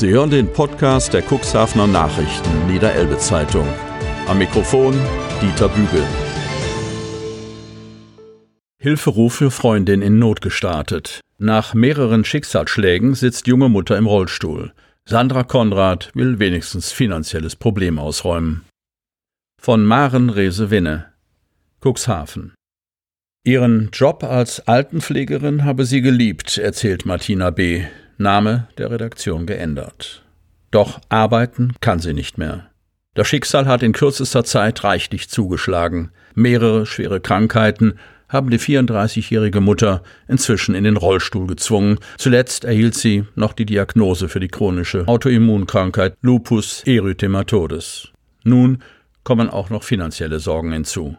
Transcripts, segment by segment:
Sie hören den Podcast der Cuxhavener Nachrichten Niederelbe Zeitung. Am Mikrofon Dieter Bügel. Hilferuf für Freundin in Not gestartet. Nach mehreren Schicksalsschlägen sitzt junge Mutter im Rollstuhl. Sandra Konrad will wenigstens finanzielles Problem ausräumen. Von Maren Rese-Winne. Cuxhaven. Ihren Job als Altenpflegerin habe sie geliebt, erzählt Martina B. Name der Redaktion geändert. Doch arbeiten kann sie nicht mehr. Das Schicksal hat in kürzester Zeit reichlich zugeschlagen. Mehrere schwere Krankheiten haben die 34-jährige Mutter inzwischen in den Rollstuhl gezwungen. Zuletzt erhielt sie noch die Diagnose für die chronische Autoimmunkrankheit Lupus erythematodes. Nun kommen auch noch finanzielle Sorgen hinzu.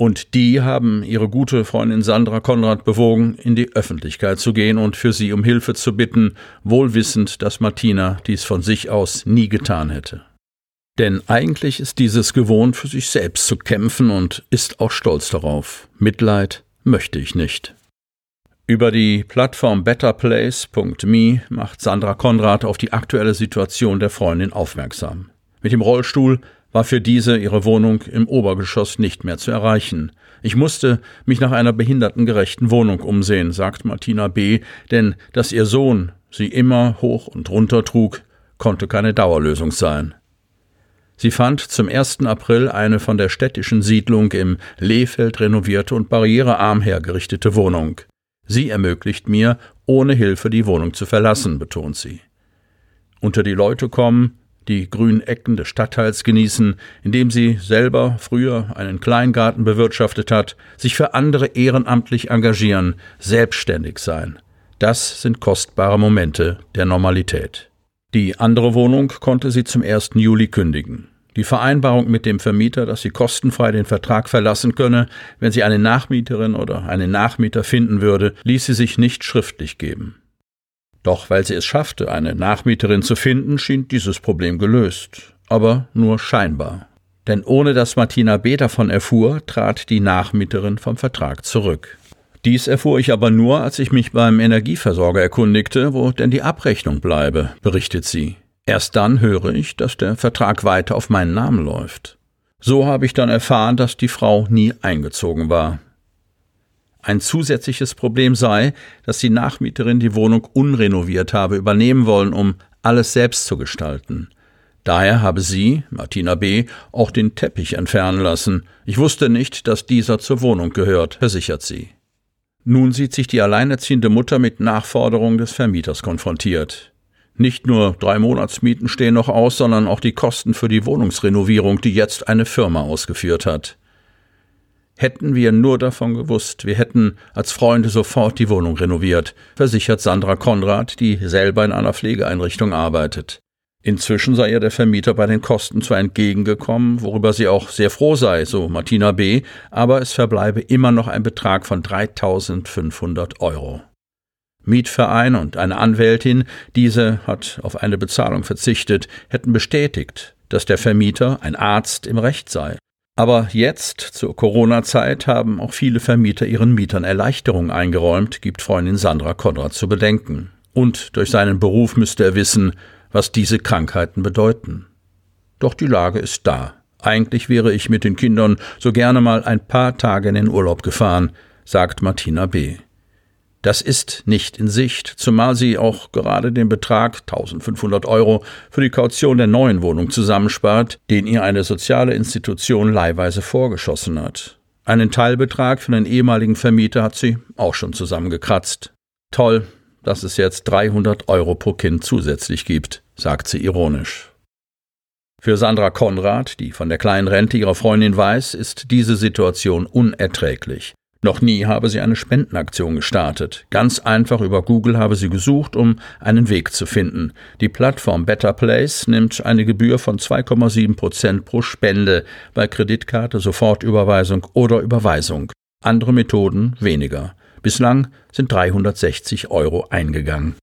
Und die haben ihre gute Freundin Sandra Konrad bewogen, in die Öffentlichkeit zu gehen und für sie um Hilfe zu bitten, wohl wissend, dass Martina dies von sich aus nie getan hätte. Denn eigentlich ist dieses gewohnt, für sich selbst zu kämpfen und ist auch stolz darauf. Mitleid möchte ich nicht. Über die Plattform betterplace.me macht Sandra Konrad auf die aktuelle Situation der Freundin aufmerksam. Mit dem Rollstuhl war für diese ihre Wohnung im Obergeschoss nicht mehr zu erreichen. Ich musste mich nach einer behindertengerechten Wohnung umsehen, sagt Martina B., denn dass ihr Sohn sie immer hoch und runter trug, konnte keine Dauerlösung sein. Sie fand zum 1. April eine von der städtischen Siedlung im Lehfeld renovierte und barrierearm hergerichtete Wohnung. Sie ermöglicht mir, ohne Hilfe die Wohnung zu verlassen, betont sie. Unter die Leute kommen, die grünen Ecken des Stadtteils genießen, indem sie selber früher einen Kleingarten bewirtschaftet hat, sich für andere ehrenamtlich engagieren, selbstständig sein. Das sind kostbare Momente der Normalität. Die andere Wohnung konnte sie zum 1. Juli kündigen. Die Vereinbarung mit dem Vermieter, dass sie kostenfrei den Vertrag verlassen könne, wenn sie eine Nachmieterin oder einen Nachmieter finden würde, ließ sie sich nicht schriftlich geben. Doch weil sie es schaffte, eine Nachmieterin zu finden, schien dieses Problem gelöst. Aber nur scheinbar. Denn ohne dass Martina B. davon erfuhr, trat die Nachmieterin vom Vertrag zurück. Dies erfuhr ich aber nur, als ich mich beim Energieversorger erkundigte, wo denn die Abrechnung bleibe, berichtet sie. Erst dann höre ich, dass der Vertrag weiter auf meinen Namen läuft. So habe ich dann erfahren, dass die Frau nie eingezogen war. Ein zusätzliches Problem sei, dass die Nachmieterin die Wohnung unrenoviert habe übernehmen wollen, um alles selbst zu gestalten. Daher habe sie, Martina B., auch den Teppich entfernen lassen. Ich wusste nicht, dass dieser zur Wohnung gehört, versichert sie. Nun sieht sich die alleinerziehende Mutter mit Nachforderungen des Vermieters konfrontiert. Nicht nur drei Monatsmieten stehen noch aus, sondern auch die Kosten für die Wohnungsrenovierung, die jetzt eine Firma ausgeführt hat. Hätten wir nur davon gewusst, wir hätten als Freunde sofort die Wohnung renoviert, versichert Sandra Konrad, die selber in einer Pflegeeinrichtung arbeitet. Inzwischen sei ihr der Vermieter bei den Kosten zwar entgegengekommen, worüber sie auch sehr froh sei, so Martina B., aber es verbleibe immer noch ein Betrag von 3500 Euro. Mietverein und eine Anwältin, diese hat auf eine Bezahlung verzichtet, hätten bestätigt, dass der Vermieter ein Arzt im Recht sei aber jetzt, zur Corona-Zeit, haben auch viele Vermieter ihren Mietern Erleichterungen eingeräumt, gibt Freundin Sandra Konrad zu bedenken. Und durch seinen Beruf müsste er wissen, was diese Krankheiten bedeuten. Doch die Lage ist da. Eigentlich wäre ich mit den Kindern so gerne mal ein paar Tage in den Urlaub gefahren, sagt Martina B. Das ist nicht in Sicht, zumal sie auch gerade den Betrag 1500 Euro für die Kaution der neuen Wohnung zusammenspart, den ihr eine soziale Institution leihweise vorgeschossen hat. Einen Teilbetrag für den ehemaligen Vermieter hat sie auch schon zusammengekratzt. Toll, dass es jetzt 300 Euro pro Kind zusätzlich gibt, sagt sie ironisch. Für Sandra Konrad, die von der kleinen Rente ihrer Freundin weiß, ist diese Situation unerträglich. Noch nie habe sie eine Spendenaktion gestartet. Ganz einfach über Google habe sie gesucht, um einen Weg zu finden. Die Plattform Better Place nimmt eine Gebühr von 2,7 Prozent pro Spende bei Kreditkarte, Sofortüberweisung oder Überweisung. Andere Methoden weniger. Bislang sind 360 Euro eingegangen.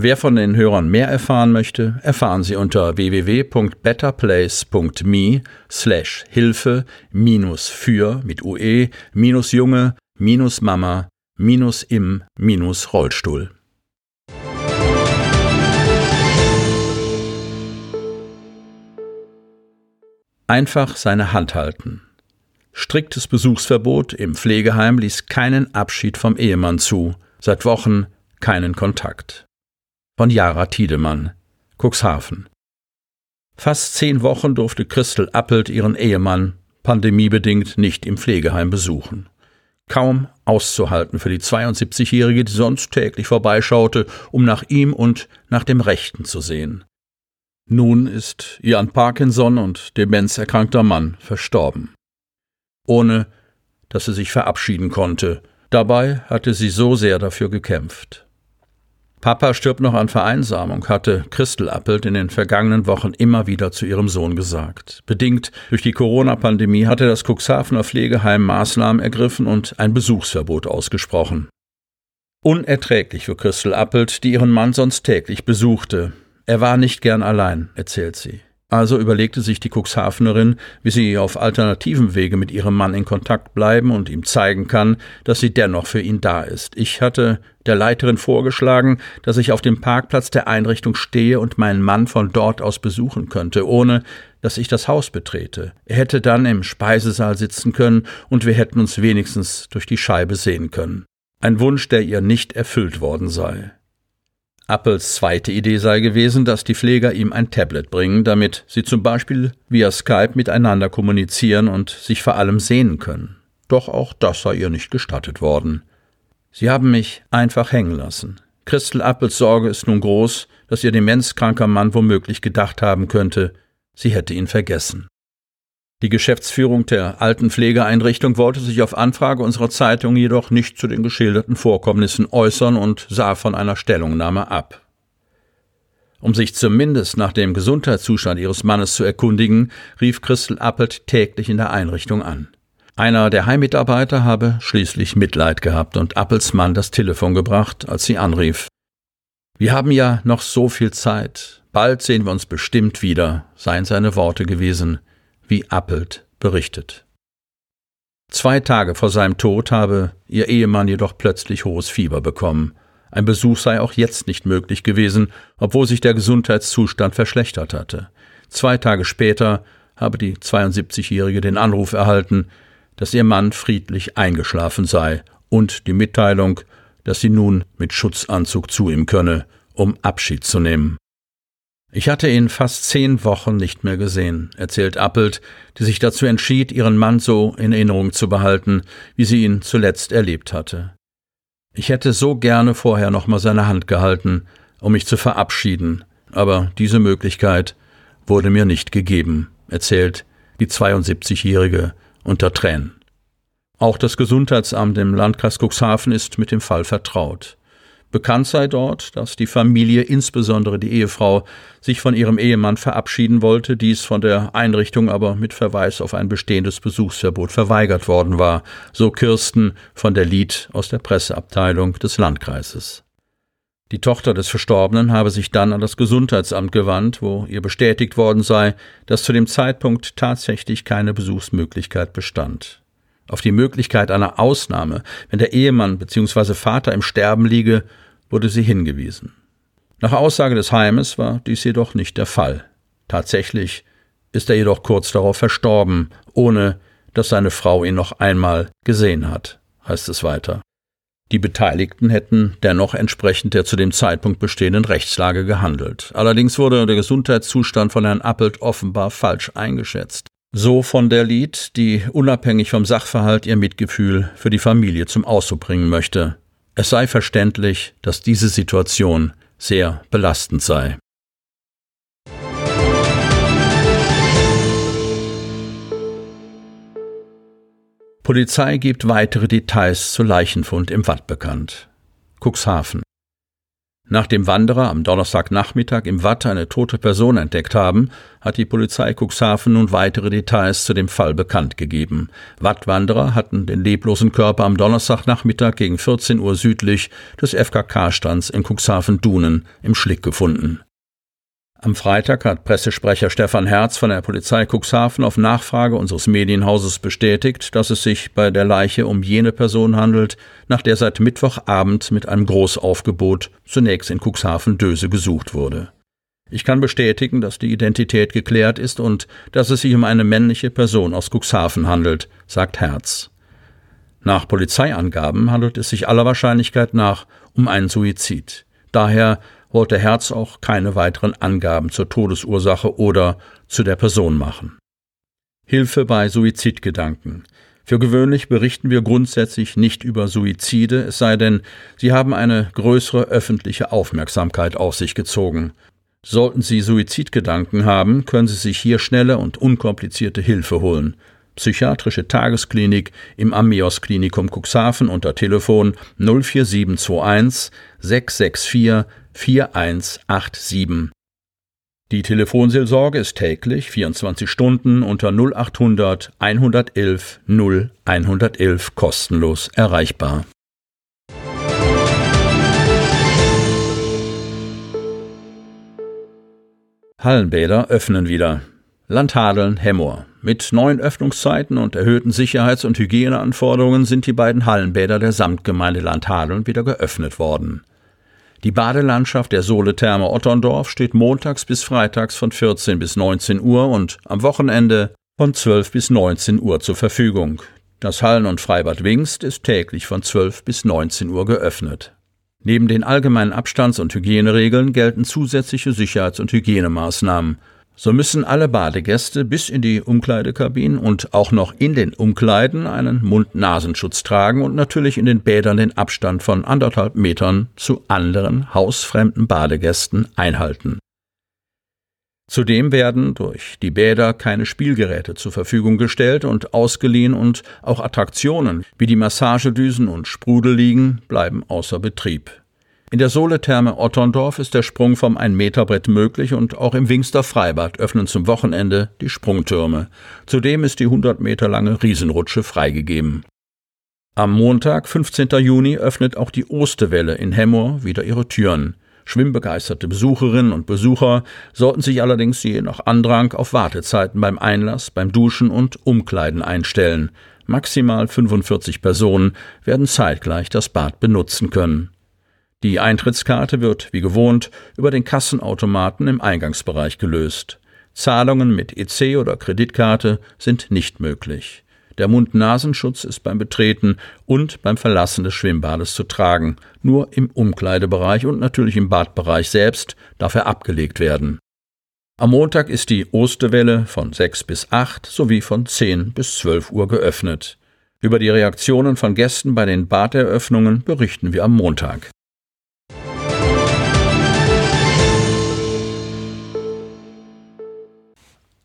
Wer von den Hörern mehr erfahren möchte, erfahren Sie unter www.betterplace.me slash Hilfe minus für mit UE minus Junge minus Mama minus im minus Rollstuhl. Einfach seine Hand halten. Striktes Besuchsverbot im Pflegeheim ließ keinen Abschied vom Ehemann zu, seit Wochen keinen Kontakt. Von Jara Tiedemann, Cuxhaven. Fast zehn Wochen durfte Christel Appelt ihren Ehemann pandemiebedingt nicht im Pflegeheim besuchen. Kaum auszuhalten für die 72-Jährige, die sonst täglich vorbeischaute, um nach ihm und nach dem Rechten zu sehen. Nun ist ihr an Parkinson und Demenz erkrankter Mann verstorben ohne dass sie sich verabschieden konnte. Dabei hatte sie so sehr dafür gekämpft. Papa stirbt noch an Vereinsamung, hatte Christel Appelt in den vergangenen Wochen immer wieder zu ihrem Sohn gesagt. Bedingt durch die Corona-Pandemie hatte das Cuxhavener Pflegeheim Maßnahmen ergriffen und ein Besuchsverbot ausgesprochen. Unerträglich für Christel Appelt, die ihren Mann sonst täglich besuchte. Er war nicht gern allein, erzählt sie. Also überlegte sich die Cuxhavenerin, wie sie auf alternativen Wege mit ihrem Mann in Kontakt bleiben und ihm zeigen kann, dass sie dennoch für ihn da ist. Ich hatte der Leiterin vorgeschlagen, dass ich auf dem Parkplatz der Einrichtung stehe und meinen Mann von dort aus besuchen könnte, ohne dass ich das Haus betrete. Er hätte dann im Speisesaal sitzen können und wir hätten uns wenigstens durch die Scheibe sehen können. Ein Wunsch, der ihr nicht erfüllt worden sei. Apples zweite Idee sei gewesen, dass die Pfleger ihm ein Tablet bringen, damit sie zum Beispiel via Skype miteinander kommunizieren und sich vor allem sehen können. Doch auch das sei ihr nicht gestattet worden. Sie haben mich einfach hängen lassen. Christel Appels Sorge ist nun groß, dass ihr demenzkranker Mann womöglich gedacht haben könnte, sie hätte ihn vergessen. Die Geschäftsführung der alten Pflegeeinrichtung wollte sich auf Anfrage unserer Zeitung jedoch nicht zu den geschilderten Vorkommnissen äußern und sah von einer Stellungnahme ab. Um sich zumindest nach dem Gesundheitszustand ihres Mannes zu erkundigen, rief Christel Appelt täglich in der Einrichtung an. Einer der Heimmitarbeiter habe schließlich Mitleid gehabt und Appels Mann das Telefon gebracht, als sie anrief. Wir haben ja noch so viel Zeit. Bald sehen wir uns bestimmt wieder, seien seine Worte gewesen wie Appelt berichtet. Zwei Tage vor seinem Tod habe ihr Ehemann jedoch plötzlich hohes Fieber bekommen. Ein Besuch sei auch jetzt nicht möglich gewesen, obwohl sich der Gesundheitszustand verschlechtert hatte. Zwei Tage später habe die 72-Jährige den Anruf erhalten, dass ihr Mann friedlich eingeschlafen sei und die Mitteilung, dass sie nun mit Schutzanzug zu ihm könne, um Abschied zu nehmen. Ich hatte ihn fast zehn Wochen nicht mehr gesehen, erzählt Appelt, die sich dazu entschied, ihren Mann so in Erinnerung zu behalten, wie sie ihn zuletzt erlebt hatte. Ich hätte so gerne vorher nochmal seine Hand gehalten, um mich zu verabschieden, aber diese Möglichkeit wurde mir nicht gegeben, erzählt die 72-Jährige unter Tränen. Auch das Gesundheitsamt im Landkreis Cuxhaven ist mit dem Fall vertraut. Bekannt sei dort, dass die Familie, insbesondere die Ehefrau, sich von ihrem Ehemann verabschieden wollte, dies von der Einrichtung aber mit Verweis auf ein bestehendes Besuchsverbot verweigert worden war, so Kirsten von der Lied aus der Presseabteilung des Landkreises. Die Tochter des Verstorbenen habe sich dann an das Gesundheitsamt gewandt, wo ihr bestätigt worden sei, dass zu dem Zeitpunkt tatsächlich keine Besuchsmöglichkeit bestand auf die Möglichkeit einer Ausnahme, wenn der Ehemann bzw. Vater im Sterben liege, wurde sie hingewiesen. Nach Aussage des Heimes war dies jedoch nicht der Fall. Tatsächlich ist er jedoch kurz darauf verstorben, ohne dass seine Frau ihn noch einmal gesehen hat, heißt es weiter. Die Beteiligten hätten dennoch entsprechend der zu dem Zeitpunkt bestehenden Rechtslage gehandelt. Allerdings wurde der Gesundheitszustand von Herrn Appelt offenbar falsch eingeschätzt. So von der Lied, die unabhängig vom Sachverhalt ihr Mitgefühl für die Familie zum Ausdruck bringen möchte. Es sei verständlich, dass diese Situation sehr belastend sei. Polizei gibt weitere Details zu Leichenfund im Watt bekannt. Cuxhaven. Nachdem Wanderer am Donnerstagnachmittag im Watt eine tote Person entdeckt haben, hat die Polizei Cuxhaven nun weitere Details zu dem Fall bekannt gegeben. Wattwanderer hatten den leblosen Körper am Donnerstagnachmittag gegen 14 Uhr südlich des FKK-Stands in Cuxhaven-Dunen im Schlick gefunden. Am Freitag hat Pressesprecher Stefan Herz von der Polizei Cuxhaven auf Nachfrage unseres Medienhauses bestätigt, dass es sich bei der Leiche um jene Person handelt, nach der seit Mittwochabend mit einem Großaufgebot zunächst in Cuxhaven-Döse gesucht wurde. Ich kann bestätigen, dass die Identität geklärt ist und dass es sich um eine männliche Person aus Cuxhaven handelt, sagt Herz. Nach Polizeiangaben handelt es sich aller Wahrscheinlichkeit nach um einen Suizid. Daher wollte Herz auch keine weiteren Angaben zur Todesursache oder zu der Person machen. Hilfe bei Suizidgedanken. Für gewöhnlich berichten wir grundsätzlich nicht über Suizide, es sei denn, sie haben eine größere öffentliche Aufmerksamkeit auf sich gezogen. Sollten Sie Suizidgedanken haben, können Sie sich hier schnelle und unkomplizierte Hilfe holen. Psychiatrische Tagesklinik im Amios Klinikum Cuxhaven unter Telefon 04721 664 4187. Die Telefonseelsorge ist täglich 24 Stunden unter 0800 111 0 111 kostenlos erreichbar. Hallenbäder öffnen wieder. Landhadeln, Hemmoor. Mit neuen Öffnungszeiten und erhöhten Sicherheits- und Hygieneanforderungen sind die beiden Hallenbäder der Samtgemeinde Landhadeln wieder geöffnet worden. Die Badelandschaft der Soletherme Otterndorf steht montags bis freitags von 14 bis 19 Uhr und am Wochenende von 12 bis 19 Uhr zur Verfügung. Das Hallen- und Freibad Wingst ist täglich von 12 bis 19 Uhr geöffnet. Neben den allgemeinen Abstands- und Hygieneregeln gelten zusätzliche Sicherheits- und Hygienemaßnahmen. So müssen alle Badegäste bis in die Umkleidekabinen und auch noch in den Umkleiden einen Mund-Nasenschutz tragen und natürlich in den Bädern den Abstand von anderthalb Metern zu anderen hausfremden Badegästen einhalten. Zudem werden durch die Bäder keine Spielgeräte zur Verfügung gestellt und ausgeliehen und auch Attraktionen wie die Massagedüsen und Sprudelliegen bleiben außer Betrieb. In der Soletherme Otterndorf ist der Sprung vom Ein-Meter-Brett möglich und auch im Wingster Freibad öffnen zum Wochenende die Sprungtürme. Zudem ist die 100 Meter lange Riesenrutsche freigegeben. Am Montag, 15. Juni, öffnet auch die Osterwelle in Hemmoor wieder ihre Türen. Schwimmbegeisterte Besucherinnen und Besucher sollten sich allerdings je nach Andrang auf Wartezeiten beim Einlass, beim Duschen und Umkleiden einstellen. Maximal 45 Personen werden zeitgleich das Bad benutzen können. Die Eintrittskarte wird, wie gewohnt, über den Kassenautomaten im Eingangsbereich gelöst. Zahlungen mit EC oder Kreditkarte sind nicht möglich. Der Mund-Nasenschutz ist beim Betreten und beim Verlassen des Schwimmbades zu tragen. Nur im Umkleidebereich und natürlich im Badbereich selbst darf er abgelegt werden. Am Montag ist die Osterwelle von 6 bis 8 sowie von 10 bis 12 Uhr geöffnet. Über die Reaktionen von Gästen bei den Baderöffnungen berichten wir am Montag.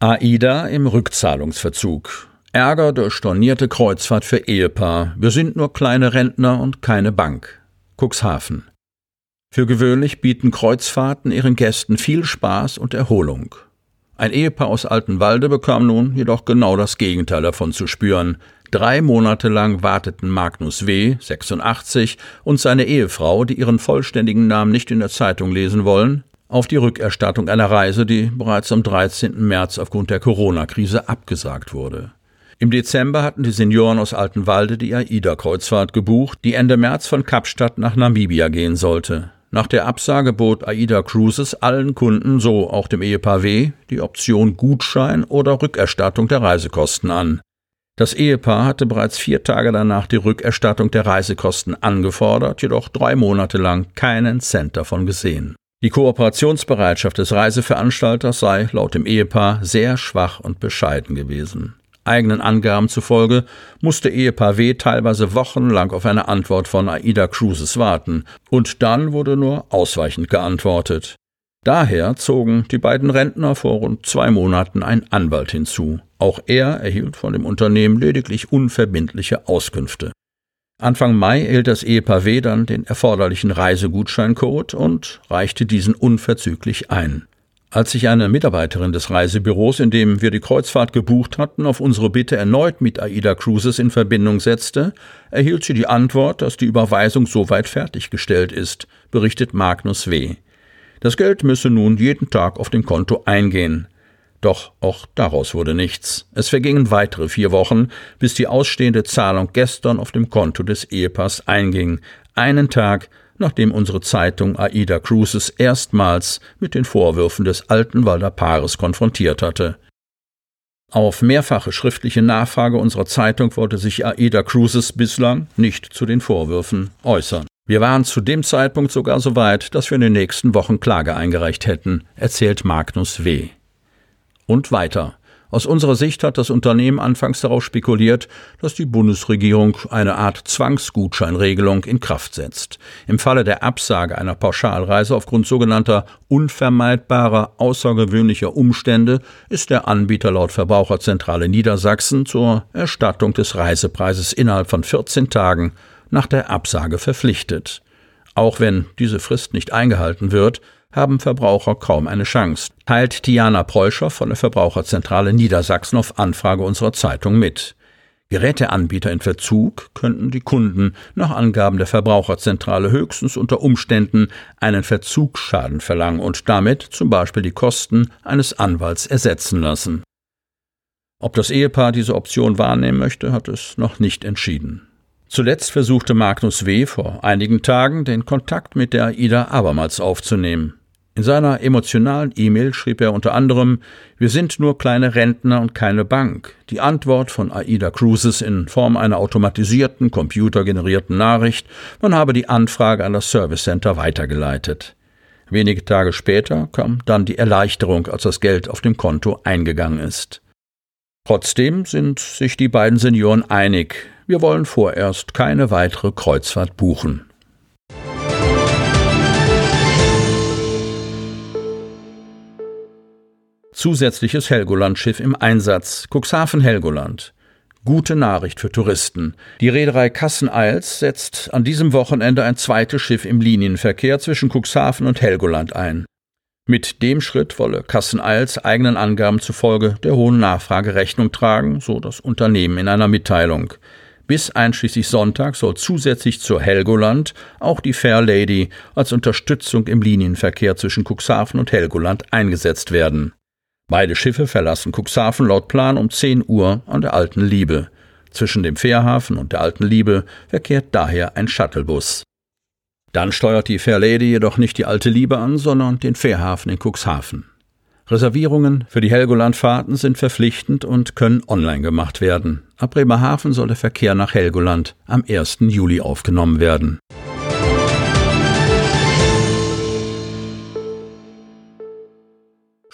AIDA im Rückzahlungsverzug. Ärger durch stornierte Kreuzfahrt für Ehepaar. Wir sind nur kleine Rentner und keine Bank. Cuxhaven. Für gewöhnlich bieten Kreuzfahrten ihren Gästen viel Spaß und Erholung. Ein Ehepaar aus Altenwalde bekam nun jedoch genau das Gegenteil davon zu spüren. Drei Monate lang warteten Magnus W., 86, und seine Ehefrau, die ihren vollständigen Namen nicht in der Zeitung lesen wollen, auf die Rückerstattung einer Reise, die bereits am 13. März aufgrund der Corona-Krise abgesagt wurde. Im Dezember hatten die Senioren aus Altenwalde die AIDA-Kreuzfahrt gebucht, die Ende März von Kapstadt nach Namibia gehen sollte. Nach der Absage bot AIDA Cruises allen Kunden, so auch dem Ehepaar W., die Option Gutschein oder Rückerstattung der Reisekosten an. Das Ehepaar hatte bereits vier Tage danach die Rückerstattung der Reisekosten angefordert, jedoch drei Monate lang keinen Cent davon gesehen. Die Kooperationsbereitschaft des Reiseveranstalters sei laut dem Ehepaar sehr schwach und bescheiden gewesen. Eigenen Angaben zufolge musste Ehepaar W. teilweise wochenlang auf eine Antwort von AIDA Cruises warten, und dann wurde nur ausweichend geantwortet. Daher zogen die beiden Rentner vor rund zwei Monaten einen Anwalt hinzu. Auch er erhielt von dem Unternehmen lediglich unverbindliche Auskünfte. Anfang Mai erhielt das Ehepaar W. dann den erforderlichen Reisegutscheincode und reichte diesen unverzüglich ein. Als sich eine Mitarbeiterin des Reisebüros, in dem wir die Kreuzfahrt gebucht hatten, auf unsere Bitte erneut mit AIDA Cruises in Verbindung setzte, erhielt sie die Antwort, dass die Überweisung soweit fertiggestellt ist, berichtet Magnus W. Das Geld müsse nun jeden Tag auf dem Konto eingehen. Doch auch daraus wurde nichts. Es vergingen weitere vier Wochen, bis die ausstehende Zahlung gestern auf dem Konto des Ehepaars einging, einen Tag nachdem unsere Zeitung Aida Cruises erstmals mit den Vorwürfen des Altenwalder Paares konfrontiert hatte. Auf mehrfache schriftliche Nachfrage unserer Zeitung wollte sich Aida Cruises bislang nicht zu den Vorwürfen äußern. Wir waren zu dem Zeitpunkt sogar so weit, dass wir in den nächsten Wochen Klage eingereicht hätten, erzählt Magnus W. Und weiter. Aus unserer Sicht hat das Unternehmen anfangs darauf spekuliert, dass die Bundesregierung eine Art Zwangsgutscheinregelung in Kraft setzt. Im Falle der Absage einer Pauschalreise aufgrund sogenannter unvermeidbarer außergewöhnlicher Umstände ist der Anbieter laut Verbraucherzentrale Niedersachsen zur Erstattung des Reisepreises innerhalb von 14 Tagen nach der Absage verpflichtet. Auch wenn diese Frist nicht eingehalten wird, haben Verbraucher kaum eine Chance, teilt Tiana Preuscher von der Verbraucherzentrale Niedersachsen auf Anfrage unserer Zeitung mit. Geräteanbieter in Verzug könnten die Kunden nach Angaben der Verbraucherzentrale höchstens unter Umständen einen Verzugsschaden verlangen und damit zum Beispiel die Kosten eines Anwalts ersetzen lassen. Ob das Ehepaar diese Option wahrnehmen möchte, hat es noch nicht entschieden. Zuletzt versuchte Magnus W. vor einigen Tagen den Kontakt mit der AIDA abermals aufzunehmen. In seiner emotionalen E-Mail schrieb er unter anderem Wir sind nur kleine Rentner und keine Bank. Die Antwort von AIDA Cruises in Form einer automatisierten, computergenerierten Nachricht, man habe die Anfrage an das Service Center weitergeleitet. Wenige Tage später kam dann die Erleichterung, als das Geld auf dem Konto eingegangen ist. Trotzdem sind sich die beiden Senioren einig, wir wollen vorerst keine weitere Kreuzfahrt buchen. Zusätzliches Helgoland-Schiff im Einsatz. Cuxhaven Helgoland. Gute Nachricht für Touristen. Die Reederei Kassen-Eils setzt an diesem Wochenende ein zweites Schiff im Linienverkehr zwischen Cuxhaven und Helgoland ein. Mit dem Schritt wolle Kassen-Eils eigenen Angaben zufolge der hohen Nachfrage Rechnung tragen, so das Unternehmen in einer Mitteilung. Bis einschließlich Sonntag soll zusätzlich zur Helgoland auch die Fair Lady als Unterstützung im Linienverkehr zwischen Cuxhaven und Helgoland eingesetzt werden. Beide Schiffe verlassen Cuxhaven laut Plan um 10 Uhr an der Alten Liebe. Zwischen dem Fährhafen und der Alten Liebe verkehrt daher ein Shuttlebus. Dann steuert die Fair Lady jedoch nicht die Alte Liebe an, sondern den Fährhafen in Cuxhaven. Reservierungen für die Helgolandfahrten sind verpflichtend und können online gemacht werden. Ab Bremerhaven soll der Verkehr nach Helgoland am 1. Juli aufgenommen werden.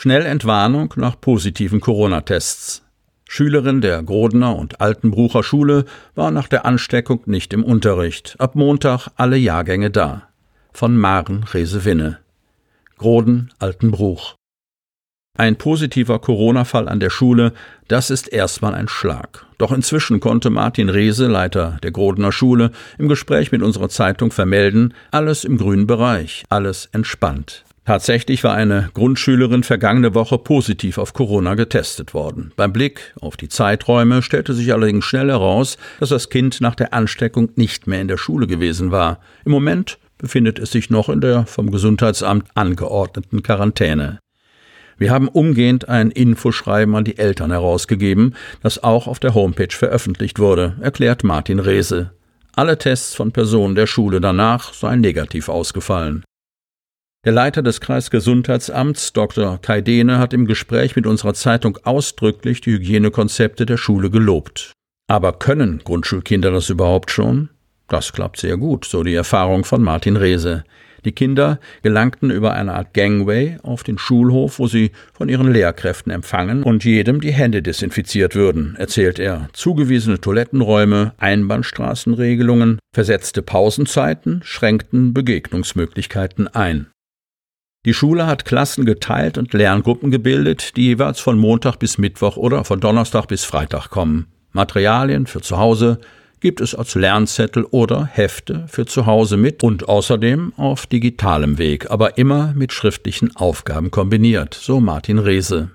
Schnellentwarnung nach positiven Corona-Tests. Schülerin der Grodener und Altenbrucher Schule war nach der Ansteckung nicht im Unterricht. Ab Montag alle Jahrgänge da. Von Maren Resewinne. Groden, Altenbruch. Ein positiver Corona-Fall an der Schule, das ist erstmal ein Schlag. Doch inzwischen konnte Martin Rehse, Leiter der Grodener Schule, im Gespräch mit unserer Zeitung vermelden, alles im grünen Bereich, alles entspannt. Tatsächlich war eine Grundschülerin vergangene Woche positiv auf Corona getestet worden. Beim Blick auf die Zeiträume stellte sich allerdings schnell heraus, dass das Kind nach der Ansteckung nicht mehr in der Schule gewesen war. Im Moment befindet es sich noch in der vom Gesundheitsamt angeordneten Quarantäne. Wir haben umgehend ein Infoschreiben an die Eltern herausgegeben, das auch auf der Homepage veröffentlicht wurde, erklärt Martin Rehse. Alle Tests von Personen der Schule danach seien negativ ausgefallen. Der Leiter des Kreisgesundheitsamts, Dr. Kai Dehne, hat im Gespräch mit unserer Zeitung ausdrücklich die Hygienekonzepte der Schule gelobt. Aber können Grundschulkinder das überhaupt schon? Das klappt sehr gut, so die Erfahrung von Martin Rehse. Die Kinder gelangten über eine Art Gangway auf den Schulhof, wo sie von ihren Lehrkräften empfangen und jedem die Hände desinfiziert würden, erzählt er. Zugewiesene Toilettenräume, Einbahnstraßenregelungen, versetzte Pausenzeiten schränkten Begegnungsmöglichkeiten ein. Die Schule hat Klassen geteilt und Lerngruppen gebildet, die jeweils von Montag bis Mittwoch oder von Donnerstag bis Freitag kommen. Materialien für zu Hause gibt es als Lernzettel oder Hefte für zu Hause mit und außerdem auf digitalem Weg, aber immer mit schriftlichen Aufgaben kombiniert, so Martin Rehse.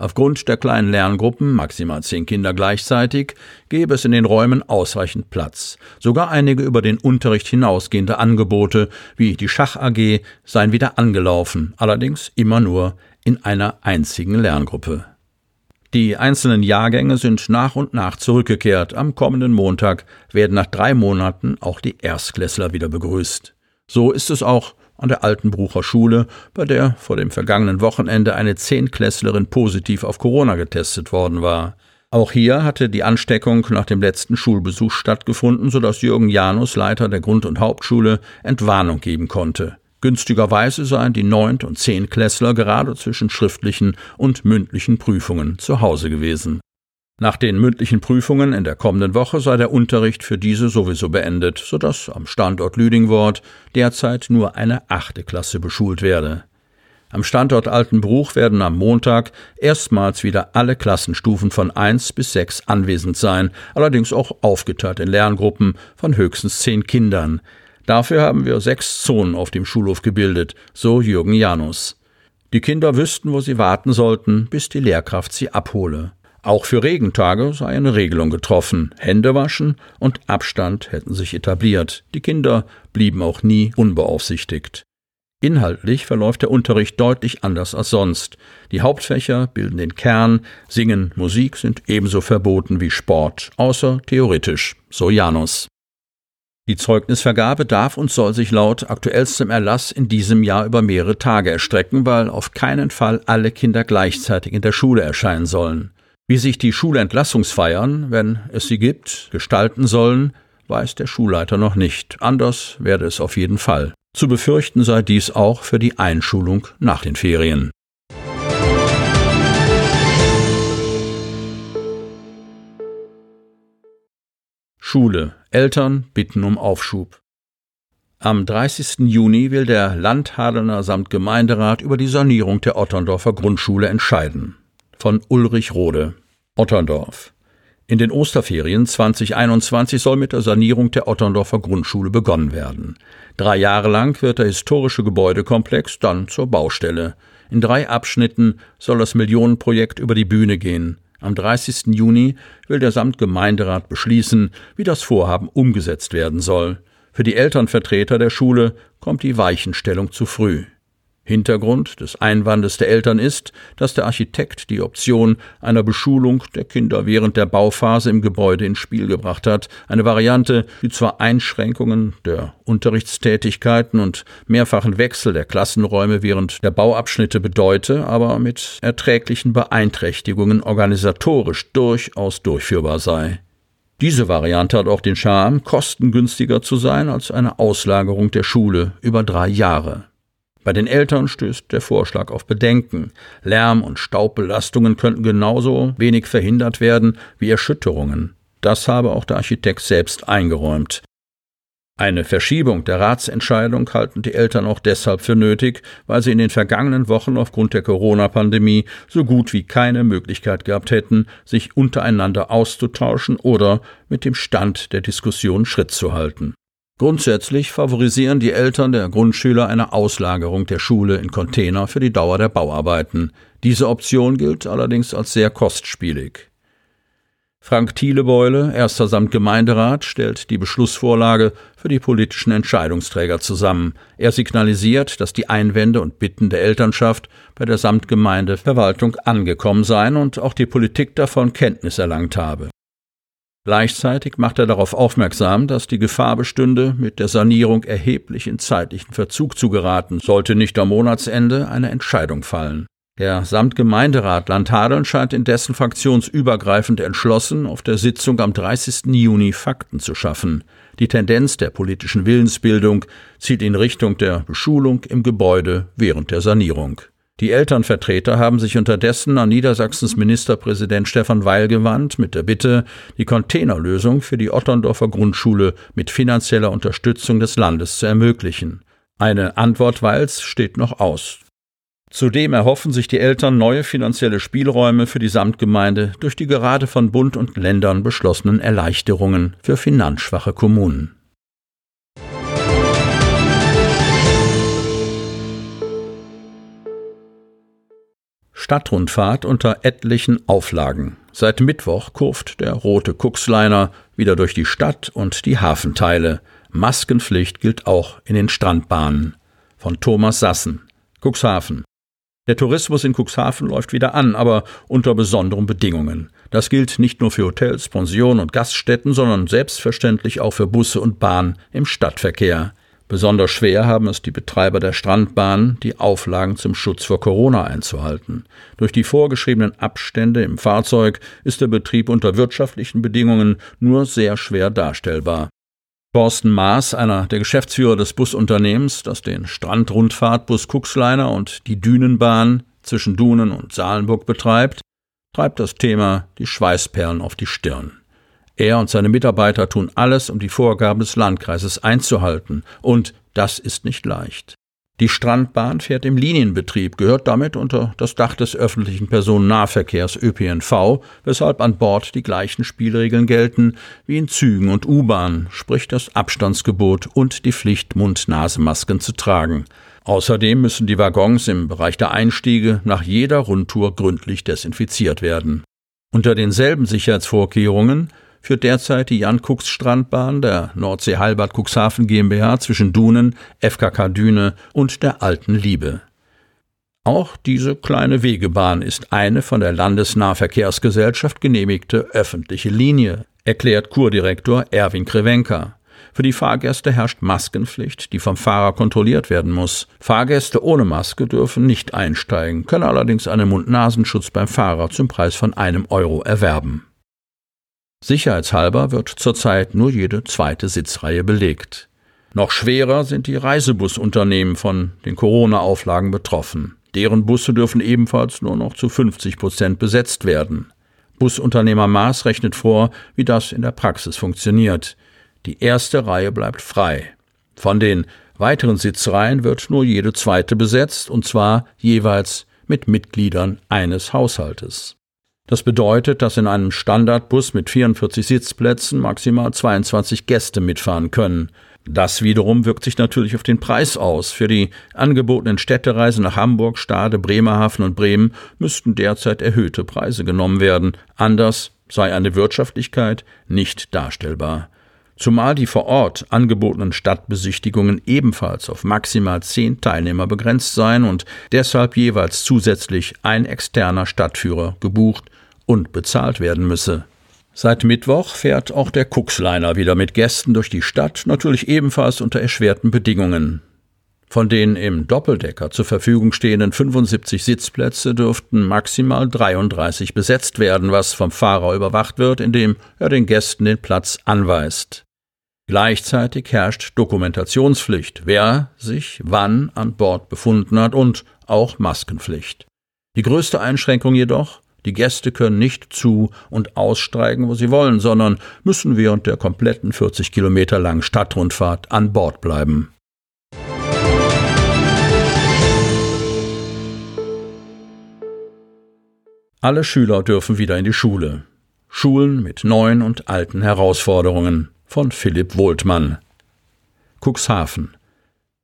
Aufgrund der kleinen Lerngruppen, maximal zehn Kinder gleichzeitig, gäbe es in den Räumen ausreichend Platz. Sogar einige über den Unterricht hinausgehende Angebote, wie die Schach AG, seien wieder angelaufen, allerdings immer nur in einer einzigen Lerngruppe. Die einzelnen Jahrgänge sind nach und nach zurückgekehrt. Am kommenden Montag werden nach drei Monaten auch die Erstklässler wieder begrüßt. So ist es auch an der Altenbrucher Schule, bei der vor dem vergangenen Wochenende eine Zehnklässlerin positiv auf Corona getestet worden war. Auch hier hatte die Ansteckung nach dem letzten Schulbesuch stattgefunden, sodass Jürgen Janus, Leiter der Grund- und Hauptschule, Entwarnung geben konnte. Günstigerweise seien die Neunt- und Zehnklässler gerade zwischen schriftlichen und mündlichen Prüfungen zu Hause gewesen. Nach den mündlichen Prüfungen in der kommenden Woche sei der Unterricht für diese sowieso beendet, sodass am Standort Lüdingwort derzeit nur eine achte Klasse beschult werde. Am Standort Altenbruch werden am Montag erstmals wieder alle Klassenstufen von 1 bis 6 anwesend sein, allerdings auch aufgeteilt in Lerngruppen von höchstens zehn Kindern. Dafür haben wir sechs Zonen auf dem Schulhof gebildet, so Jürgen Janus. Die Kinder wüssten, wo sie warten sollten, bis die Lehrkraft sie abhole. Auch für Regentage sei eine Regelung getroffen. Hände waschen und Abstand hätten sich etabliert. Die Kinder blieben auch nie unbeaufsichtigt. Inhaltlich verläuft der Unterricht deutlich anders als sonst. Die Hauptfächer bilden den Kern, Singen, Musik sind ebenso verboten wie Sport, außer theoretisch, so Janus. Die Zeugnisvergabe darf und soll sich laut aktuellstem Erlass in diesem Jahr über mehrere Tage erstrecken, weil auf keinen Fall alle Kinder gleichzeitig in der Schule erscheinen sollen. Wie sich die Schulentlassungsfeiern, wenn es sie gibt, gestalten sollen, weiß der Schulleiter noch nicht. Anders werde es auf jeden Fall. Zu befürchten sei dies auch für die Einschulung nach den Ferien. Schule. Eltern bitten um Aufschub. Am 30. Juni will der Landhadener samt Gemeinderat über die Sanierung der Otterndorfer Grundschule entscheiden von Ulrich Rode. Otterndorf. In den Osterferien 2021 soll mit der Sanierung der Otterndorfer Grundschule begonnen werden. Drei Jahre lang wird der historische Gebäudekomplex dann zur Baustelle. In drei Abschnitten soll das Millionenprojekt über die Bühne gehen. Am 30. Juni will der Samtgemeinderat beschließen, wie das Vorhaben umgesetzt werden soll. Für die Elternvertreter der Schule kommt die Weichenstellung zu früh. Hintergrund des Einwandes der Eltern ist, dass der Architekt die Option einer Beschulung der Kinder während der Bauphase im Gebäude ins Spiel gebracht hat, eine Variante, die zwar Einschränkungen der Unterrichtstätigkeiten und mehrfachen Wechsel der Klassenräume während der Bauabschnitte bedeute, aber mit erträglichen Beeinträchtigungen organisatorisch durchaus durchführbar sei. Diese Variante hat auch den Charme, kostengünstiger zu sein als eine Auslagerung der Schule über drei Jahre. Bei den Eltern stößt der Vorschlag auf Bedenken. Lärm- und Staubbelastungen könnten genauso wenig verhindert werden wie Erschütterungen. Das habe auch der Architekt selbst eingeräumt. Eine Verschiebung der Ratsentscheidung halten die Eltern auch deshalb für nötig, weil sie in den vergangenen Wochen aufgrund der Corona-Pandemie so gut wie keine Möglichkeit gehabt hätten, sich untereinander auszutauschen oder mit dem Stand der Diskussion Schritt zu halten. Grundsätzlich favorisieren die Eltern der Grundschüler eine Auslagerung der Schule in Container für die Dauer der Bauarbeiten. Diese Option gilt allerdings als sehr kostspielig. Frank Thielebeule, erster Samtgemeinderat, stellt die Beschlussvorlage für die politischen Entscheidungsträger zusammen. Er signalisiert, dass die Einwände und Bitten der Elternschaft bei der Samtgemeindeverwaltung angekommen seien und auch die Politik davon Kenntnis erlangt habe. Gleichzeitig macht er darauf aufmerksam, dass die Gefahr bestünde, mit der Sanierung erheblich in zeitlichen Verzug zu geraten, sollte nicht am Monatsende eine Entscheidung fallen. Der Samtgemeinderat Landhadeln scheint indessen fraktionsübergreifend entschlossen, auf der Sitzung am 30. Juni Fakten zu schaffen. Die Tendenz der politischen Willensbildung zieht in Richtung der Beschulung im Gebäude während der Sanierung. Die Elternvertreter haben sich unterdessen an Niedersachsens Ministerpräsident Stefan Weil gewandt mit der Bitte, die Containerlösung für die Otterndorfer Grundschule mit finanzieller Unterstützung des Landes zu ermöglichen. Eine Antwort Weils steht noch aus. Zudem erhoffen sich die Eltern neue finanzielle Spielräume für die Samtgemeinde durch die gerade von Bund und Ländern beschlossenen Erleichterungen für finanzschwache Kommunen. Stadtrundfahrt unter etlichen Auflagen. Seit Mittwoch kurft der rote Kuxliner wieder durch die Stadt und die Hafenteile. Maskenpflicht gilt auch in den Strandbahnen. Von Thomas Sassen. Cuxhaven. Der Tourismus in Cuxhaven läuft wieder an, aber unter besonderen Bedingungen. Das gilt nicht nur für Hotels, Pensionen und Gaststätten, sondern selbstverständlich auch für Busse und Bahn im Stadtverkehr. Besonders schwer haben es die Betreiber der Strandbahn, die Auflagen zum Schutz vor Corona einzuhalten. Durch die vorgeschriebenen Abstände im Fahrzeug ist der Betrieb unter wirtschaftlichen Bedingungen nur sehr schwer darstellbar. Thorsten Maas, einer der Geschäftsführer des Busunternehmens, das den Strandrundfahrtbus Kuxliner und die Dünenbahn zwischen Dunen und Salenburg betreibt, treibt das Thema die Schweißperlen auf die Stirn. Er und seine Mitarbeiter tun alles, um die Vorgaben des Landkreises einzuhalten, und das ist nicht leicht. Die Strandbahn fährt im Linienbetrieb, gehört damit unter das Dach des öffentlichen Personennahverkehrs ÖPNV, weshalb an Bord die gleichen Spielregeln gelten wie in Zügen und U-Bahn, sprich das Abstandsgebot und die Pflicht, Mund-Nasemasken zu tragen. Außerdem müssen die Waggons im Bereich der Einstiege nach jeder Rundtour gründlich desinfiziert werden. Unter denselben Sicherheitsvorkehrungen führt derzeit die Jan-Kucks-Strandbahn der Nordsee Heilbad Cuxhaven GmbH zwischen Dunen, FKK Düne und der Alten Liebe. Auch diese kleine Wegebahn ist eine von der Landesnahverkehrsgesellschaft genehmigte öffentliche Linie, erklärt Kurdirektor Erwin Krewenka. Für die Fahrgäste herrscht Maskenpflicht, die vom Fahrer kontrolliert werden muss. Fahrgäste ohne Maske dürfen nicht einsteigen, können allerdings einen Mund-Nasenschutz beim Fahrer zum Preis von einem Euro erwerben. Sicherheitshalber wird zurzeit nur jede zweite Sitzreihe belegt. Noch schwerer sind die Reisebusunternehmen von den Corona-Auflagen betroffen. Deren Busse dürfen ebenfalls nur noch zu 50 Prozent besetzt werden. Busunternehmer Maas rechnet vor, wie das in der Praxis funktioniert. Die erste Reihe bleibt frei. Von den weiteren Sitzreihen wird nur jede zweite besetzt, und zwar jeweils mit Mitgliedern eines Haushaltes. Das bedeutet, dass in einem Standardbus mit 44 Sitzplätzen maximal 22 Gäste mitfahren können. Das wiederum wirkt sich natürlich auf den Preis aus. Für die angebotenen Städtereisen nach Hamburg, Stade, Bremerhaven und Bremen müssten derzeit erhöhte Preise genommen werden. Anders sei eine Wirtschaftlichkeit nicht darstellbar. Zumal die vor Ort angebotenen Stadtbesichtigungen ebenfalls auf maximal zehn Teilnehmer begrenzt seien und deshalb jeweils zusätzlich ein externer Stadtführer gebucht und bezahlt werden müsse. Seit Mittwoch fährt auch der Kuxliner wieder mit Gästen durch die Stadt, natürlich ebenfalls unter erschwerten Bedingungen. Von den im Doppeldecker zur Verfügung stehenden 75 Sitzplätze dürften maximal 33 besetzt werden, was vom Fahrer überwacht wird, indem er den Gästen den Platz anweist. Gleichzeitig herrscht Dokumentationspflicht, wer sich wann an Bord befunden hat und auch Maskenpflicht. Die größte Einschränkung jedoch die Gäste können nicht zu und aussteigen, wo sie wollen, sondern müssen während der kompletten 40 Kilometer langen Stadtrundfahrt an Bord bleiben. Alle Schüler dürfen wieder in die Schule. Schulen mit neuen und alten Herausforderungen von Philipp Wohltmann. Cuxhaven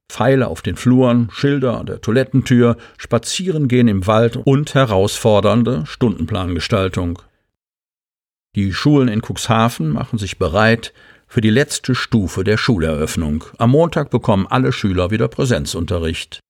Pfeile auf den Fluren, Schilder an der Toilettentür, Spazierengehen im Wald und herausfordernde Stundenplangestaltung. Die Schulen in Cuxhaven machen sich bereit für die letzte Stufe der Schuleröffnung. Am Montag bekommen alle Schüler wieder Präsenzunterricht.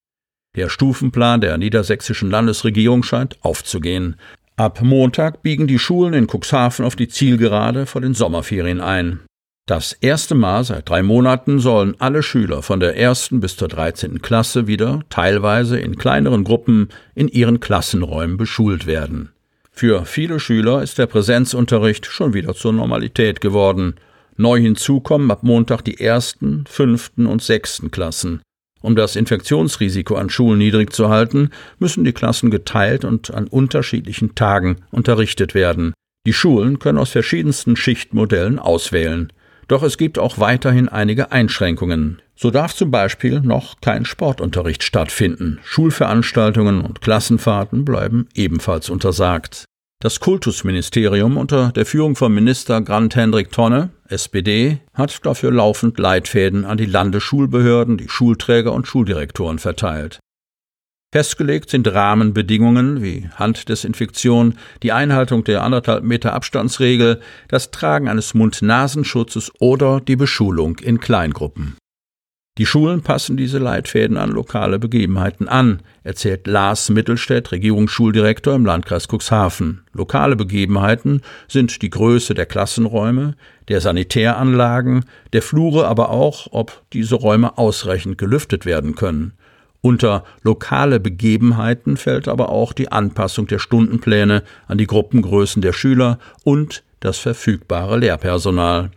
Der Stufenplan der niedersächsischen Landesregierung scheint aufzugehen. Ab Montag biegen die Schulen in Cuxhaven auf die Zielgerade vor den Sommerferien ein. Das erste Mal seit drei Monaten sollen alle Schüler von der ersten bis zur dreizehnten Klasse wieder teilweise in kleineren Gruppen in ihren Klassenräumen beschult werden. Für viele Schüler ist der Präsenzunterricht schon wieder zur Normalität geworden. Neu hinzu kommen ab Montag die ersten, fünften und sechsten Klassen. Um das Infektionsrisiko an Schulen niedrig zu halten, müssen die Klassen geteilt und an unterschiedlichen Tagen unterrichtet werden. Die Schulen können aus verschiedensten Schichtmodellen auswählen. Doch es gibt auch weiterhin einige Einschränkungen. So darf zum Beispiel noch kein Sportunterricht stattfinden. Schulveranstaltungen und Klassenfahrten bleiben ebenfalls untersagt. Das Kultusministerium unter der Führung von Minister Grant Hendrik Tonne, SPD, hat dafür laufend Leitfäden an die Landesschulbehörden, die Schulträger und Schuldirektoren verteilt. Festgelegt sind Rahmenbedingungen wie Handdesinfektion, die Einhaltung der anderthalb Meter Abstandsregel, das Tragen eines Mund-Nasenschutzes oder die Beschulung in Kleingruppen. Die Schulen passen diese Leitfäden an lokale Begebenheiten an, erzählt Lars Mittelstädt, Regierungsschuldirektor im Landkreis Cuxhaven. Lokale Begebenheiten sind die Größe der Klassenräume, der Sanitäranlagen, der Flure, aber auch, ob diese Räume ausreichend gelüftet werden können. Unter lokale Begebenheiten fällt aber auch die Anpassung der Stundenpläne an die Gruppengrößen der Schüler und das verfügbare Lehrpersonal.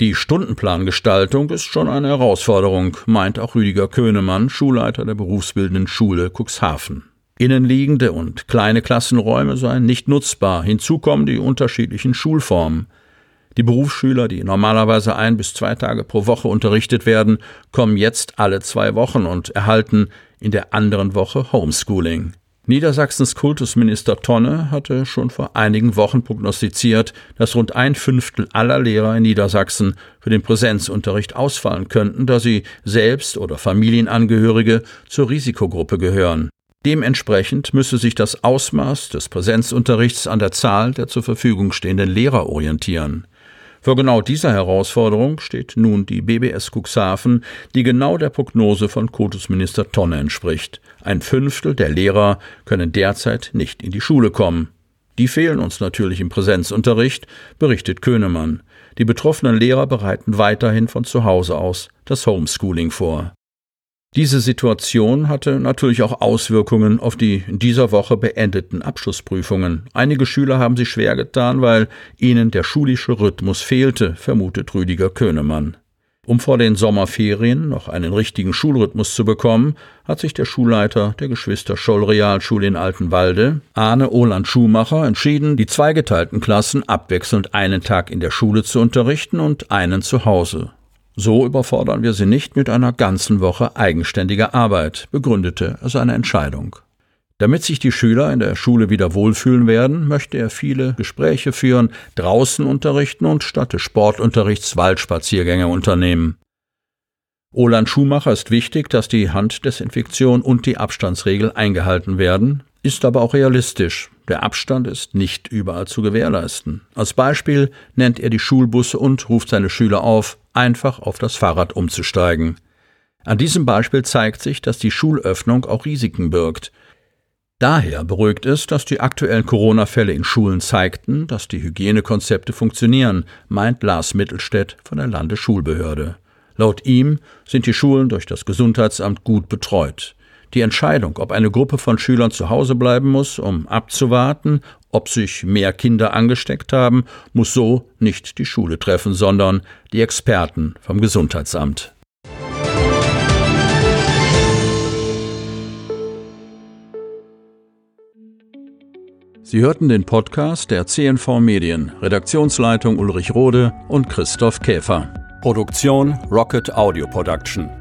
Die Stundenplangestaltung ist schon eine Herausforderung, meint auch Rüdiger Könemann, Schulleiter der berufsbildenden Schule Cuxhaven. Innenliegende und kleine Klassenräume seien nicht nutzbar, hinzu kommen die unterschiedlichen Schulformen. Die Berufsschüler, die normalerweise ein bis zwei Tage pro Woche unterrichtet werden, kommen jetzt alle zwei Wochen und erhalten in der anderen Woche Homeschooling. Niedersachsens Kultusminister Tonne hatte schon vor einigen Wochen prognostiziert, dass rund ein Fünftel aller Lehrer in Niedersachsen für den Präsenzunterricht ausfallen könnten, da sie selbst oder Familienangehörige zur Risikogruppe gehören. Dementsprechend müsse sich das Ausmaß des Präsenzunterrichts an der Zahl der zur Verfügung stehenden Lehrer orientieren. Vor genau dieser Herausforderung steht nun die BBS Cuxhaven, die genau der Prognose von Kultusminister Tonne entspricht. Ein Fünftel der Lehrer können derzeit nicht in die Schule kommen. Die fehlen uns natürlich im Präsenzunterricht, berichtet Könemann. Die betroffenen Lehrer bereiten weiterhin von zu Hause aus das Homeschooling vor. Diese Situation hatte natürlich auch Auswirkungen auf die in dieser Woche beendeten Abschlussprüfungen. Einige Schüler haben sich schwer getan, weil ihnen der schulische Rhythmus fehlte, vermutet Rüdiger Könemann. Um vor den Sommerferien noch einen richtigen Schulrhythmus zu bekommen, hat sich der Schulleiter der Geschwister Scholl Realschule in Altenwalde, Arne Oland Schumacher, entschieden, die zweigeteilten Klassen abwechselnd einen Tag in der Schule zu unterrichten und einen zu Hause. So überfordern wir sie nicht mit einer ganzen Woche eigenständiger Arbeit, begründete er seine Entscheidung. Damit sich die Schüler in der Schule wieder wohlfühlen werden, möchte er viele Gespräche führen, draußen unterrichten und statt des Sportunterrichts Waldspaziergänge unternehmen. Oland Schumacher ist wichtig, dass die Handdesinfektion und die Abstandsregel eingehalten werden, ist aber auch realistisch. Der Abstand ist nicht überall zu gewährleisten. Als Beispiel nennt er die Schulbusse und ruft seine Schüler auf, einfach auf das Fahrrad umzusteigen. An diesem Beispiel zeigt sich, dass die Schulöffnung auch Risiken birgt. Daher beruhigt es, dass die aktuellen Corona-Fälle in Schulen zeigten, dass die Hygienekonzepte funktionieren, meint Lars Mittelstädt von der Landesschulbehörde. Laut ihm sind die Schulen durch das Gesundheitsamt gut betreut. Die Entscheidung, ob eine Gruppe von Schülern zu Hause bleiben muss, um abzuwarten, ob sich mehr Kinder angesteckt haben, muss so nicht die Schule treffen, sondern die Experten vom Gesundheitsamt. Sie hörten den Podcast der CNV Medien, Redaktionsleitung Ulrich Rode und Christoph Käfer. Produktion Rocket Audio Production.